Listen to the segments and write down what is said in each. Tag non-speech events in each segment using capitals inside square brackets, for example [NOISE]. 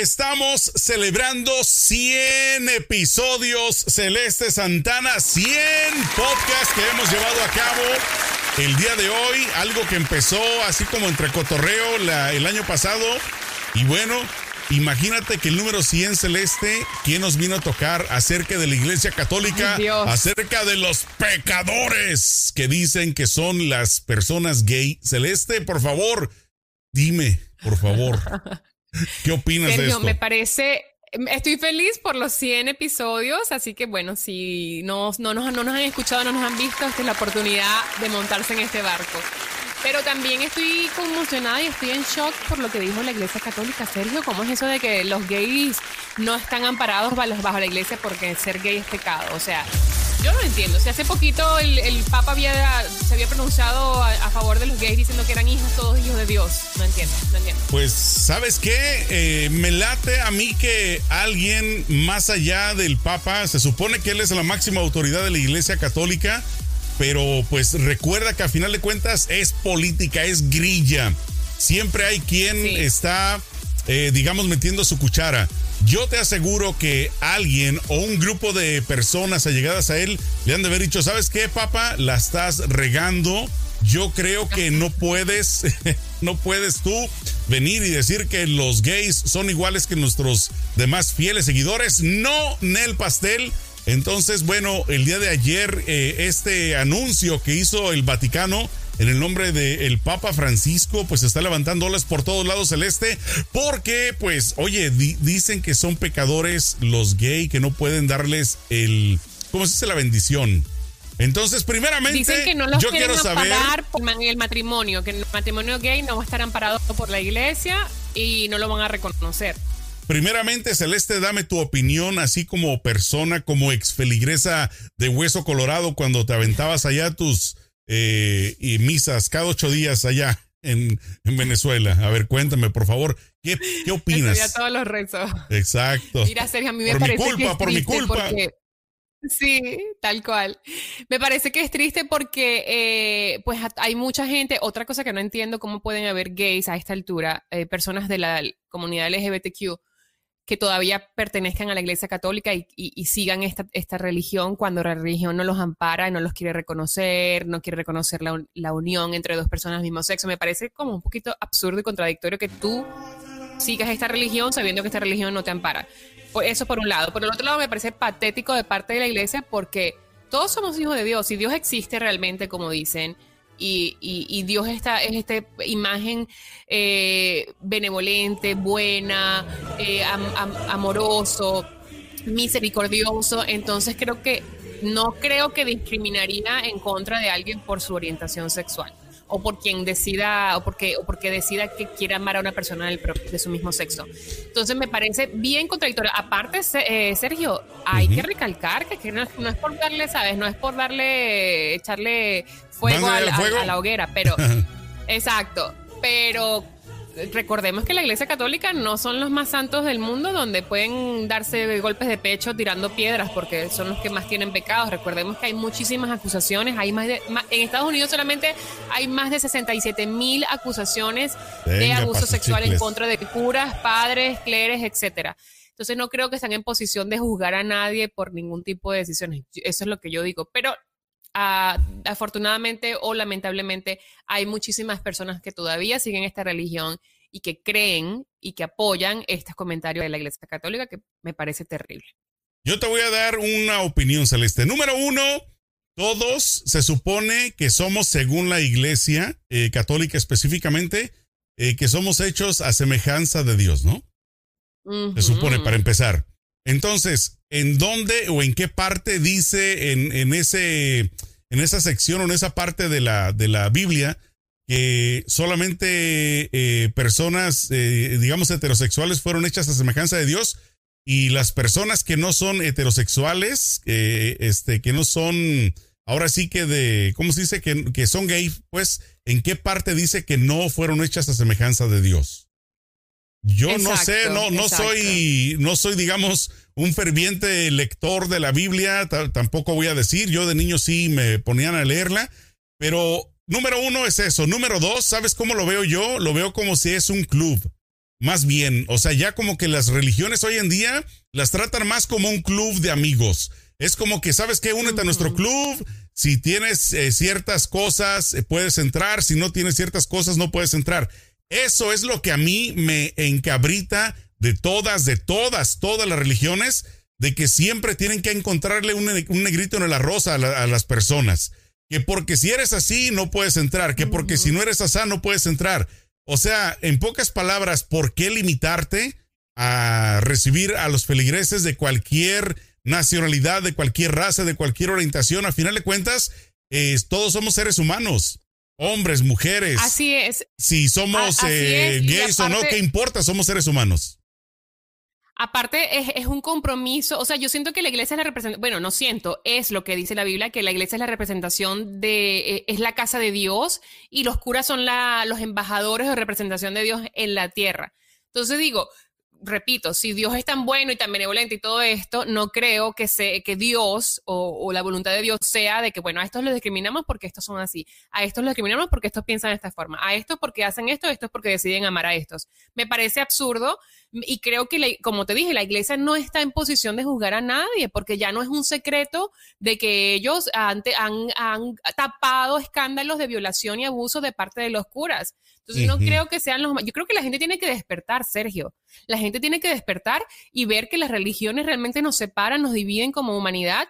Estamos celebrando 100 episodios Celeste Santana, 100 podcasts que hemos llevado a cabo el día de hoy, algo que empezó así como entre cotorreo el año pasado. Y bueno, imagínate que el número 100 Celeste, ¿quién nos vino a tocar acerca de la Iglesia Católica? acerca de los pecadores que dicen que son las personas gay. Celeste, por favor, dime, por favor. [LAUGHS] ¿Qué opinas de esto? Me parece Estoy feliz por los 100 episodios, así que bueno, si no, no, nos, no nos han escuchado, no nos han visto, esta es la oportunidad de montarse en este barco. Pero también estoy conmocionada y estoy en shock por lo que dijo la Iglesia Católica. Sergio, ¿cómo es eso de que los gays no están amparados bajo la Iglesia porque ser gay es pecado? O sea, yo no entiendo. Si hace poquito el, Papa había, se había pronunciado a, favor de los gays diciendo que eran hijos, todos hijos de Dios. No entiendo, no entiendo. Pues, ¿sabes qué? Eh, me late a mí que alguien más allá del Papa, se supone que él es la máxima autoridad de la Iglesia Católica, pero pues recuerda que a final de cuentas es política, es grilla. Siempre hay quien está, eh, digamos, metiendo su cuchara. Yo te aseguro que alguien o un grupo de personas allegadas a él le han de haber dicho, ¿sabes qué, papá? La estás regando. Yo creo que no puedes, [LAUGHS] no puedes tú venir y decir que los gays son iguales que nuestros demás fieles seguidores. No, Nel Pastel. Entonces, bueno, el día de ayer, eh, este anuncio que hizo el Vaticano en el nombre del Papa Francisco, pues está levantando olas por todos lados celeste, porque, pues, oye, dicen que son pecadores los gay, que no pueden darles el, ¿cómo se dice? La bendición. Entonces, primeramente, Dicen que no los yo quiero saber por el matrimonio, que el matrimonio gay no va a estar amparado por la iglesia y no lo van a reconocer. Primeramente, Celeste, dame tu opinión, así como persona, como ex feligresa de Hueso Colorado, cuando te aventabas allá tus eh, y misas cada ocho días allá en, Venezuela. A ver, cuéntame, por favor, ¿qué, qué [LAUGHS] opinas? Todos los rezos. Exacto. Mira, Sergio, a mí me por parece mi culpa, por mi culpa. Sí, tal cual. Me parece que es triste porque eh, pues hay mucha gente, otra cosa que no entiendo, cómo pueden haber gays a esta altura, eh, personas de la comunidad LGBTQ, que todavía pertenezcan a la Iglesia Católica y, sigan esta, religión cuando la religión no los ampara, no los quiere reconocer, no quiere reconocer la, unión entre dos personas del mismo sexo. Me parece como un poquito absurdo y contradictorio que tú sigas esta religión sabiendo que esta religión no te ampara. Eso por un lado. Por el otro lado, me parece patético de parte de la Iglesia porque todos somos hijos de Dios y Dios existe realmente, como dicen y, Dios está, es esta imagen eh, benevolente, buena, eh, amoroso, misericordioso. Entonces creo que no creo que discriminaría en contra de alguien por su orientación sexual o por quien decida o porque o porque decida que quiera amar a una persona de su mismo sexo. Entonces me parece bien contradictorio. Aparte, eh, Sergio, hay que recalcar que, no, es por darle, sabes, no es por darle echarle fuego, a la hoguera, pero [LAUGHS] exacto, pero recordemos que la Iglesia Católica no son los más santos del mundo donde pueden darse golpes de pecho tirando piedras porque son los que más tienen pecados. Recordemos que hay muchísimas acusaciones, hay más de en Estados Unidos solamente hay más de 67 mil acusaciones de abuso sexual en contra de curas, padres, cleres, etcétera. Entonces no creo que estén en posición de juzgar a nadie por ningún tipo de decisiones. Eso es lo que yo digo. Pero afortunadamente o lamentablemente hay muchísimas personas que todavía siguen esta religión y que creen y que apoyan estos comentarios de la Iglesia Católica que me parece terrible. Yo te voy a dar una opinión, Celeste. Número uno, todos se supone que somos, según la Iglesia eh, Católica específicamente, eh, que somos hechos a semejanza de Dios, ¿no? Se supone, para empezar. Entonces, ¿en dónde o en qué parte dice en, ese, en esa sección o en esa parte de la, de la Biblia que solamente eh, personas, eh, digamos, heterosexuales fueron hechas a semejanza de Dios y las personas que no son heterosexuales, este, que no son, ahora sí que de, ¿cómo se dice? Que, que son gay, pues, ¿en qué parte dice que no fueron hechas a semejanza de Dios? Yo no sé, no, no soy, no soy, digamos, un ferviente lector de la Biblia, tampoco voy a decir, yo de niño sí me ponían a leerla, pero número uno es eso. Número dos, ¿sabes cómo lo veo yo? Lo veo como si es un club. más bien. O sea, ya como que las religiones hoy en día las tratan más como un club de amigos. Es como que, ¿sabes qué? Únete a nuestro club. Si tienes eh, ciertas cosas, eh, puedes entrar. Si no tienes ciertas cosas, no puedes entrar. Eso es lo que a mí me encabrita de todas, de todas, todas las religiones, de que siempre tienen que encontrarle un, negrito en el arroz a, a, las personas. Que porque si eres así, no puedes entrar. Que porque si no eres así, no puedes entrar. O sea, en pocas palabras, ¿por qué limitarte a recibir a los feligreses de cualquier nacionalidad, de cualquier raza, de cualquier orientación? A final de cuentas, todos somos seres humanos. Hombres, mujeres. Así es. Si somos eh, gays o no, ¿qué importa? Somos seres humanos. Aparte, es, es, un compromiso, o sea, yo siento que la iglesia es la representación, bueno, no siento, es lo que dice la Biblia, que la iglesia es la representación de, eh, es la casa de Dios y los curas son la, los embajadores de representación de Dios en la tierra. Entonces digo, repito, si Dios es tan bueno y tan benevolente y todo esto, no creo que, se, que Dios o, la voluntad de Dios sea de que, bueno, a estos los discriminamos porque estos son así, a estos los discriminamos porque estos piensan de esta forma, a estos porque hacen esto, a estos porque deciden amar a estos. Me parece absurdo y creo que, como te dije, la iglesia no está en posición de juzgar a nadie porque ya no es un secreto de que ellos han, han tapado escándalos de violación y abuso de parte de los curas. Entonces, no creo que sean los... Yo creo que la gente tiene que despertar, Sergio. La gente tiene que despertar y ver que las religiones realmente nos separan, nos dividen como humanidad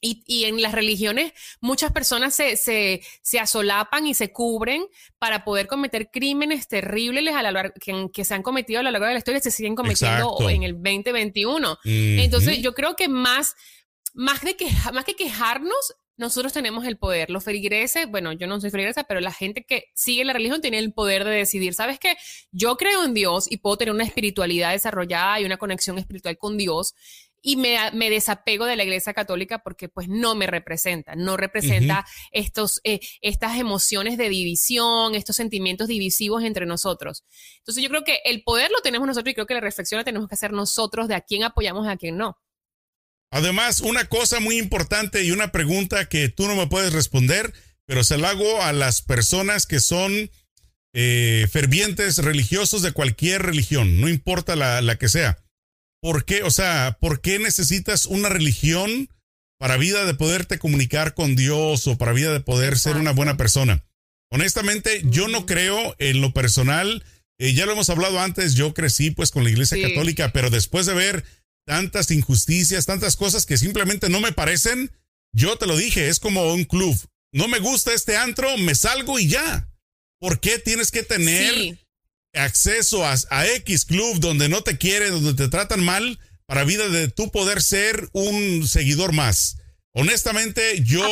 y, y, en las religiones muchas personas se, se, se, asolapan y se cubren para poder cometer crímenes terribles a la, que, que, se han cometido a lo largo de la historia y se siguen cometiendo en el 2021. Entonces yo creo que más, más, de que, más que quejarnos, nosotros tenemos el poder. Los feligreses, bueno, yo no soy feligresa, pero la gente que sigue la religión tiene el poder de decidir, ¿sabes qué? Yo creo en Dios y puedo tener una espiritualidad desarrollada y una conexión espiritual con Dios y me, me, desapego de la iglesia católica porque pues no me representa, no representa estos, eh, estas emociones de división, estos sentimientos divisivos entre nosotros. Entonces yo creo que el poder lo tenemos nosotros y creo que la reflexión la tenemos que hacer nosotros de a quién apoyamos y a quién no. Además, una cosa muy importante y una pregunta que tú no me puedes responder, pero se la hago a las personas que son eh, fervientes religiosos de cualquier religión, no importa la, la, que sea. ¿Por qué? O sea, ¿por qué necesitas una religión para vida de poderte comunicar con Dios o para vida de poder ser una buena persona? Honestamente, yo no creo en lo personal. Eh, ya lo hemos hablado antes, yo crecí pues con la Iglesia Católica, pero después de ver tantas injusticias, tantas cosas que simplemente no me parecen. Yo te lo dije, es como un club. No me gusta este antro, me salgo y ya. ¿Por qué tienes que tener acceso a, X club donde no te quieren, donde te tratan mal, para vida de tú poder ser un seguidor más? Honestamente, yo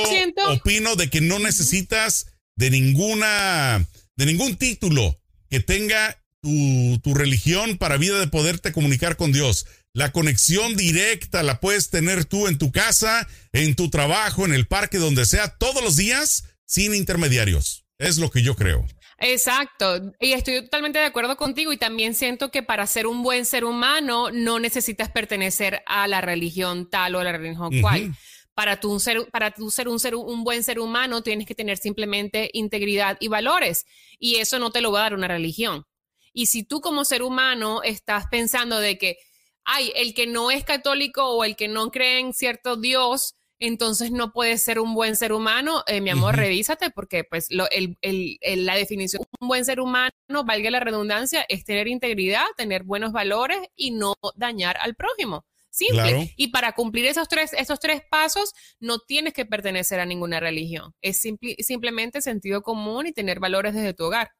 opino de que no necesitas de ninguna, de ningún título que tenga tu, tu religión para vida de poderte comunicar con Dios. La conexión directa la puedes tener tú en tu casa, en tu trabajo, en el parque, donde sea, todos los días, sin intermediarios. Es lo que yo creo. Exacto, y estoy totalmente de acuerdo contigo y también siento que para ser un buen ser humano no necesitas pertenecer a la religión tal o a la religión cual. Para tú, ser, para tú ser, un, ser un buen ser humano tienes que tener simplemente integridad y valores y eso no te lo va a dar una religión. Y si tú como ser humano estás pensando de que ay, el que no es católico o el que no cree en cierto Dios, entonces no puede ser un buen ser humano, eh, mi amor, revísate porque pues lo, el, el, la definición de un buen ser humano, valga la redundancia, es tener integridad, tener buenos valores y no dañar al prójimo. Simple. Y para cumplir esos tres, esos tres pasos, no tienes que pertenecer a ninguna religión. Es simplemente sentido común y tener valores desde tu hogar.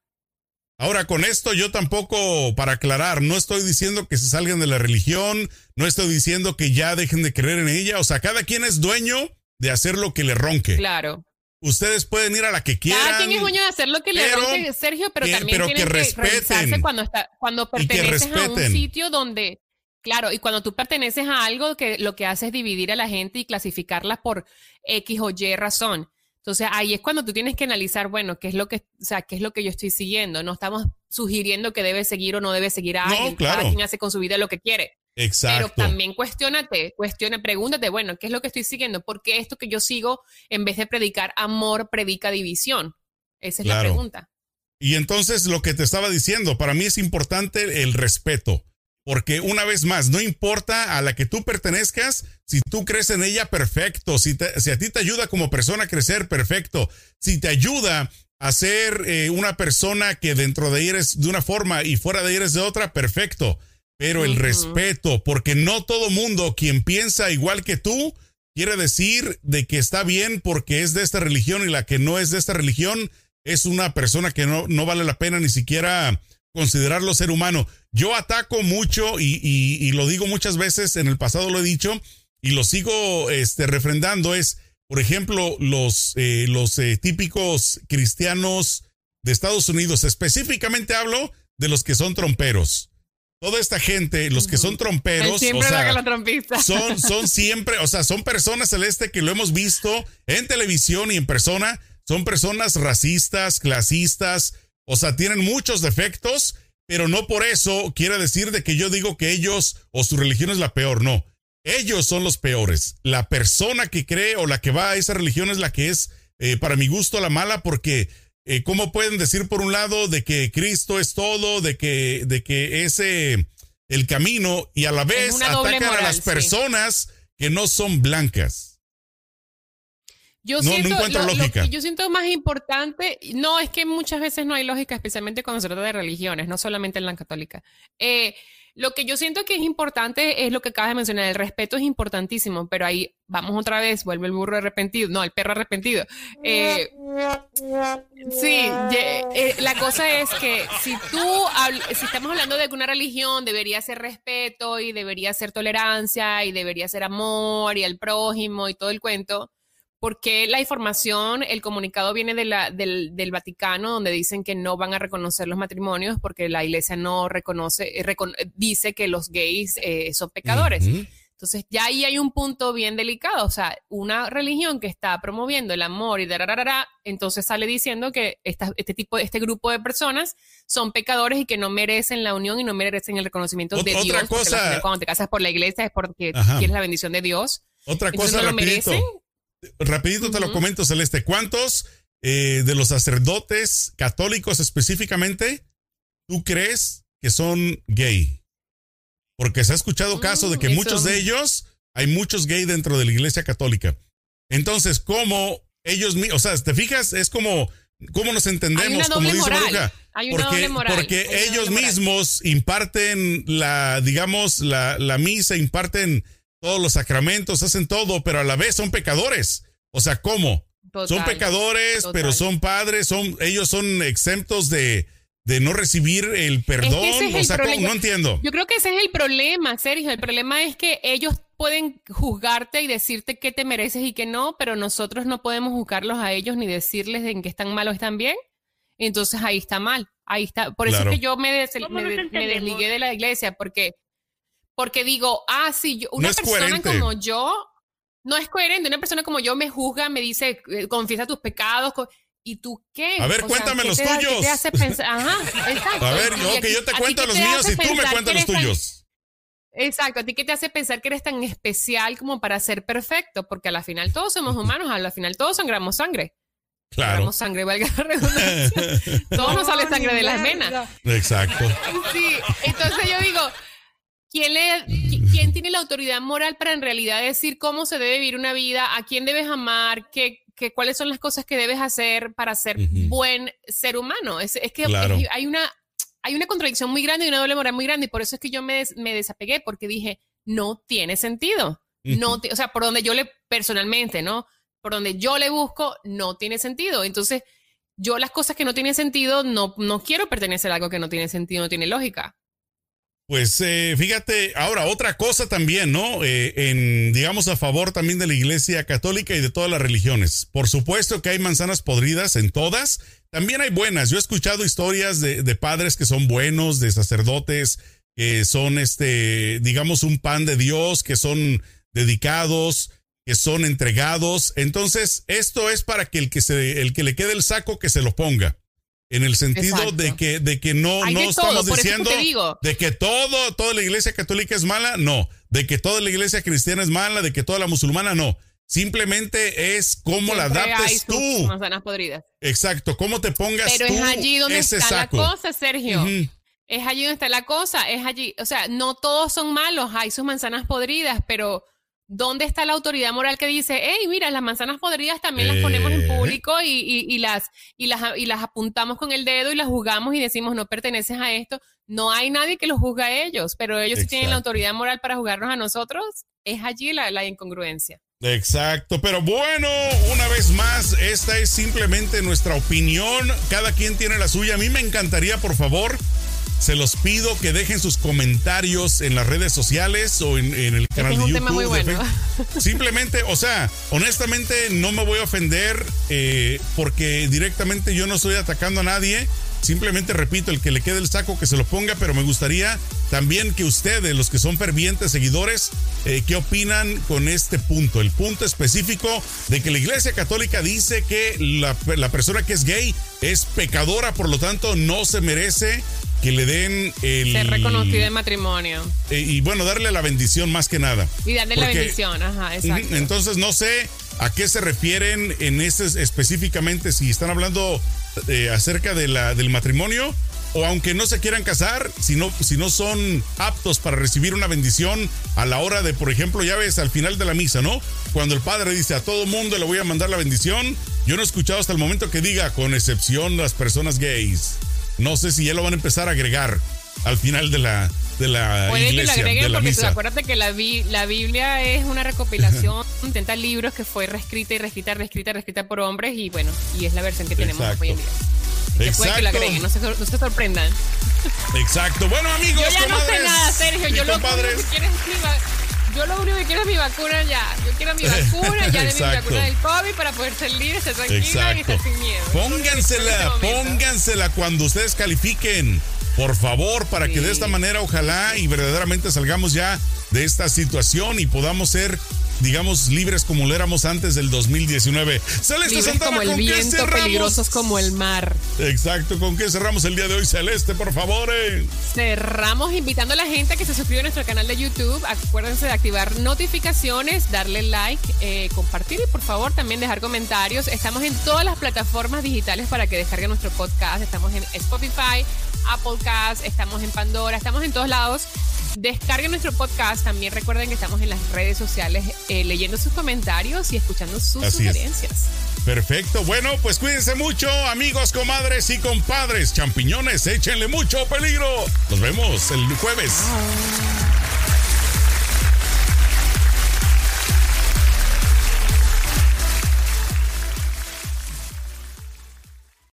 Ahora, con esto yo tampoco, para aclarar, no estoy diciendo que se salgan de la religión, no estoy diciendo que ya dejen de creer en ella, o sea, cada quien es dueño de hacer lo que le ronque. Claro. Ustedes pueden ir a la que quieran. Cada quien es dueño de hacer lo que le ronque, Sergio, pero también tienen que, respeten, cuando, está, cuando perteneces a un sitio donde, claro, y cuando tú perteneces a algo que lo que hace es dividir a la gente y clasificarla por X o Y razón. Entonces ahí es cuando tú tienes que analizar, bueno, qué es lo que, o sea, qué es lo que yo estoy siguiendo. No estamos sugiriendo que debe seguir o no debe seguir a alguien. Cada quien hace con su vida lo que quiere. Exacto. Pero también cuestionate, cuestione, pregúntate, bueno, ¿qué es lo que estoy siguiendo? ¿Por qué esto que yo sigo, en vez de predicar amor, predica división? Esa es la pregunta. Y entonces lo que te estaba diciendo, para mí es importante el respeto. Porque una vez más, no importa a la que tú pertenezcas, si tú crees en ella, perfecto. Si, si a ti te ayuda como persona a crecer, perfecto. Si te ayuda a ser eh, una persona que dentro de ella eres de una forma y fuera de ella eres de otra, perfecto. Pero el respeto, porque no todo mundo quien piensa igual que tú quiere decir de que está bien porque es de esta religión y la que no es de esta religión es una persona que no, no vale la pena ni siquiera considerarlo ser humano. Yo ataco mucho y, lo digo muchas veces, en el pasado lo he dicho y lo sigo este, refrendando, es, por ejemplo, los, eh, los eh, típicos cristianos de Estados Unidos, específicamente hablo de los que son tromperos. Toda esta gente, los que son tromperos, siempre la son, son [LAUGHS] siempre, o sea, son personas celeste que lo hemos visto en televisión y en persona, son personas racistas, clasistas, o sea, tienen muchos defectos, pero no por eso quiere decir de que yo digo que ellos o su religión es la peor, no. Ellos son los peores. La persona que cree o la que va a esa religión es la que es, eh, para mi gusto, la mala, porque eh, ¿cómo pueden decir por un lado de que Cristo es todo, de que, de que ese el camino y a la vez atacan a las personas que no son blancas? Yo siento, yo siento más importante, no, es que muchas veces no hay lógica, especialmente cuando se trata de religiones, no solamente en la católica. Eh, lo que yo siento que es importante es lo que acabas de mencionar, el respeto es importantísimo, pero ahí vamos otra vez, vuelve el burro arrepentido, no, el perro arrepentido. Eh, sí, eh, la cosa es que si tú, si estamos hablando de que una religión debería ser respeto y debería ser tolerancia y debería ser amor y al prójimo y todo el cuento, porque la información, el comunicado viene de la, del, del, Vaticano, donde dicen que no van a reconocer los matrimonios porque la iglesia no reconoce, eh, dice que los gays eh, son pecadores. Entonces, ya ahí hay un punto bien delicado. O sea, una religión que está promoviendo el amor y de entonces sale diciendo que esta, este tipo, este grupo de personas son pecadores y que no merecen la unión y no merecen el reconocimiento de Dios. Otra cosa. Cuando te casas por la iglesia es porque quieres la bendición de Dios. Otra cosa, no lo merecen rapidito te lo comento, Celeste. ¿Cuántos eh, de los sacerdotes católicos específicamente tú crees que son gay? Porque se ha escuchado caso de que mm, muchos de ellos, hay muchos gay dentro de la iglesia católica. Entonces, ¿cómo ellos, o sea, te fijas, es como, ¿cómo nos entendemos? como dice Maruja. porque, porque ellos mismos imparten la, digamos, la, la misa, imparten todos los sacramentos, hacen todo, pero a la vez son pecadores. O sea, ¿cómo? son pecadores, pero son padres, son, ellos son exentos de, de no recibir el perdón. o sea, no entiendo. Yo creo que ese es el problema, Sergio. El problema es que ellos pueden juzgarte y decirte qué te mereces y qué no, pero nosotros no podemos juzgarlos a ellos ni decirles en qué están mal o están bien. Entonces ahí está mal. Ahí está. Por eso es que yo me, me desligué de la iglesia, porque porque digo, ah, sí, yo, una persona como yo no es coherente. Una persona como yo me juzga, me dice, eh, confiesa tus pecados. ¿Y tú qué? A ver, cuéntame los tuyos. ¿qué te hace pensar? Ajá, exacto. A ver, yo, que yo te cuento los míos y tú me cuentas los tuyos. Exacto, ¿a ti qué te hace pensar que eres tan especial como para ser perfecto? Porque a la final todos somos humanos, a la final todos sangramos sangre. Claro. Sangramos sangre, valga la redundancia. [LAUGHS] todos nos sale sangre de las venas. Exacto. Sí, entonces yo digo, ¿Quién, le, ¿Quién tiene la autoridad moral para en realidad decir cómo se debe vivir una vida? ¿A quién debes amar? ¿Qué, qué cuáles son las cosas que debes hacer para ser buen ser humano? Es, es que hay, una, hay una contradicción muy grande y una doble moral muy grande y por eso es que yo me, me desapegué porque dije, no tiene sentido. No, o sea, por donde yo le, personalmente, ¿no? Por donde yo le busco, no tiene sentido. Entonces, yo las cosas que no tienen sentido, no, no quiero pertenecer a algo que no tiene sentido, no tiene lógica. Pues eh, fíjate, ahora otra cosa también, ¿no? Eh, en, digamos, a favor también de la Iglesia Católica y de todas las religiones. Por supuesto que hay manzanas podridas en todas, también hay buenas. Yo he escuchado historias de, de padres que son buenos, de sacerdotes que son, este, digamos, un pan de Dios, que son dedicados, que son entregados. Entonces, esto es para que el que, se, el que le quede el saco, que se lo ponga. En el sentido de que, de que no, no estamos diciendo de que todo, toda la iglesia católica es mala, no. De que toda la iglesia cristiana es mala, de que toda la musulmana, no. Simplemente es cómo la adaptes tú. Manzanas podridas. Exacto, cómo te pongas Pero es allí donde está la cosa, Sergio. Es allí donde está la cosa, es allí, o sea, no todos son malos, hay sus manzanas podridas, pero ¿dónde está la autoridad moral que dice, hey, mira, las manzanas podridas también las ponemos en eh. público y, las, y, las, y las apuntamos con el dedo y las jugamos y decimos, no perteneces a esto? No hay nadie que los juzgue a ellos, pero ellos sí tienen la autoridad moral para juzgarnos a nosotros. Es allí la incongruencia. Exacto, pero bueno, una vez más, esta es simplemente nuestra opinión, cada quien tiene la suya. A mí me encantaría, por favor, se los pido que dejen sus comentarios en las redes sociales o en, el canal de YouTube. muy bueno. Simplemente, o sea, honestamente no me voy a ofender eh, porque directamente yo no estoy atacando a nadie. Simplemente repito, el que le quede el saco que se lo ponga, pero me gustaría también que ustedes, los que son fervientes seguidores, eh, ¿qué opinan con este punto? El punto específico de que la Iglesia Católica dice que la, la persona que es gay es pecadora, por lo tanto no se merece que le den el... Ser reconocido en matrimonio. Eh, y bueno, darle la bendición más que nada. Y darle la bendición, ajá, exacto. Entonces no sé a qué se refieren en ese específicamente, si están hablando eh, acerca de la, del matrimonio o aunque no se quieran casar, si no, si no son aptos para recibir una bendición a la hora de, por ejemplo, ya ves, al final de la misa, ¿no? Cuando el padre dice a todo mundo le voy a mandar la bendición, yo no he escuchado hasta el momento que diga, con excepción las personas gays. No sé si ya lo van a empezar a agregar al final de la, de la Puede iglesia, que lo agreguen porque acuérdate que la, la Biblia es una recopilación [LAUGHS] de 30 libros que fue reescrita y reescrita, reescrita, reescrita por hombres y bueno, y es la versión que tenemos hoy en día. Exacto. que lo agreguen, no se, no se sorprendan. Exacto. Bueno, amigos, Yo ya no sé nada, Sergio. Yo lo que quiero es mi, yo lo único que quiero es mi vacuna ya. Yo quiero mi [LAUGHS] vacuna ya de mi vacuna del COVID para poder ser libre, ser tranquila y estar sin miedo. Póngansela, este póngansela cuando ustedes califiquen. Por favor, para que de esta manera ojalá y verdaderamente salgamos ya de esta situación y podamos ser digamos, libres como lo éramos antes del 2019. Celeste libres como el viento, peligrosos como el mar. Exacto, ¿con qué cerramos el día de hoy, Celeste, por favor? Eh? Cerramos invitando a la gente a que se suscriba a nuestro canal de YouTube. Acuérdense de activar notificaciones, darle like, eh, compartir y por favor también dejar comentarios. Estamos en todas las plataformas digitales para que descarguen nuestro podcast. Estamos en Spotify, Applecast, estamos en Pandora, estamos en todos lados. Descarguen nuestro podcast. También recuerden que estamos en las redes sociales eh, leyendo sus comentarios y escuchando sus sugerencias. Perfecto. Bueno, pues cuídense mucho, amigos, comadres y compadres. Champiñones, échenle mucho peligro. Nos vemos el jueves.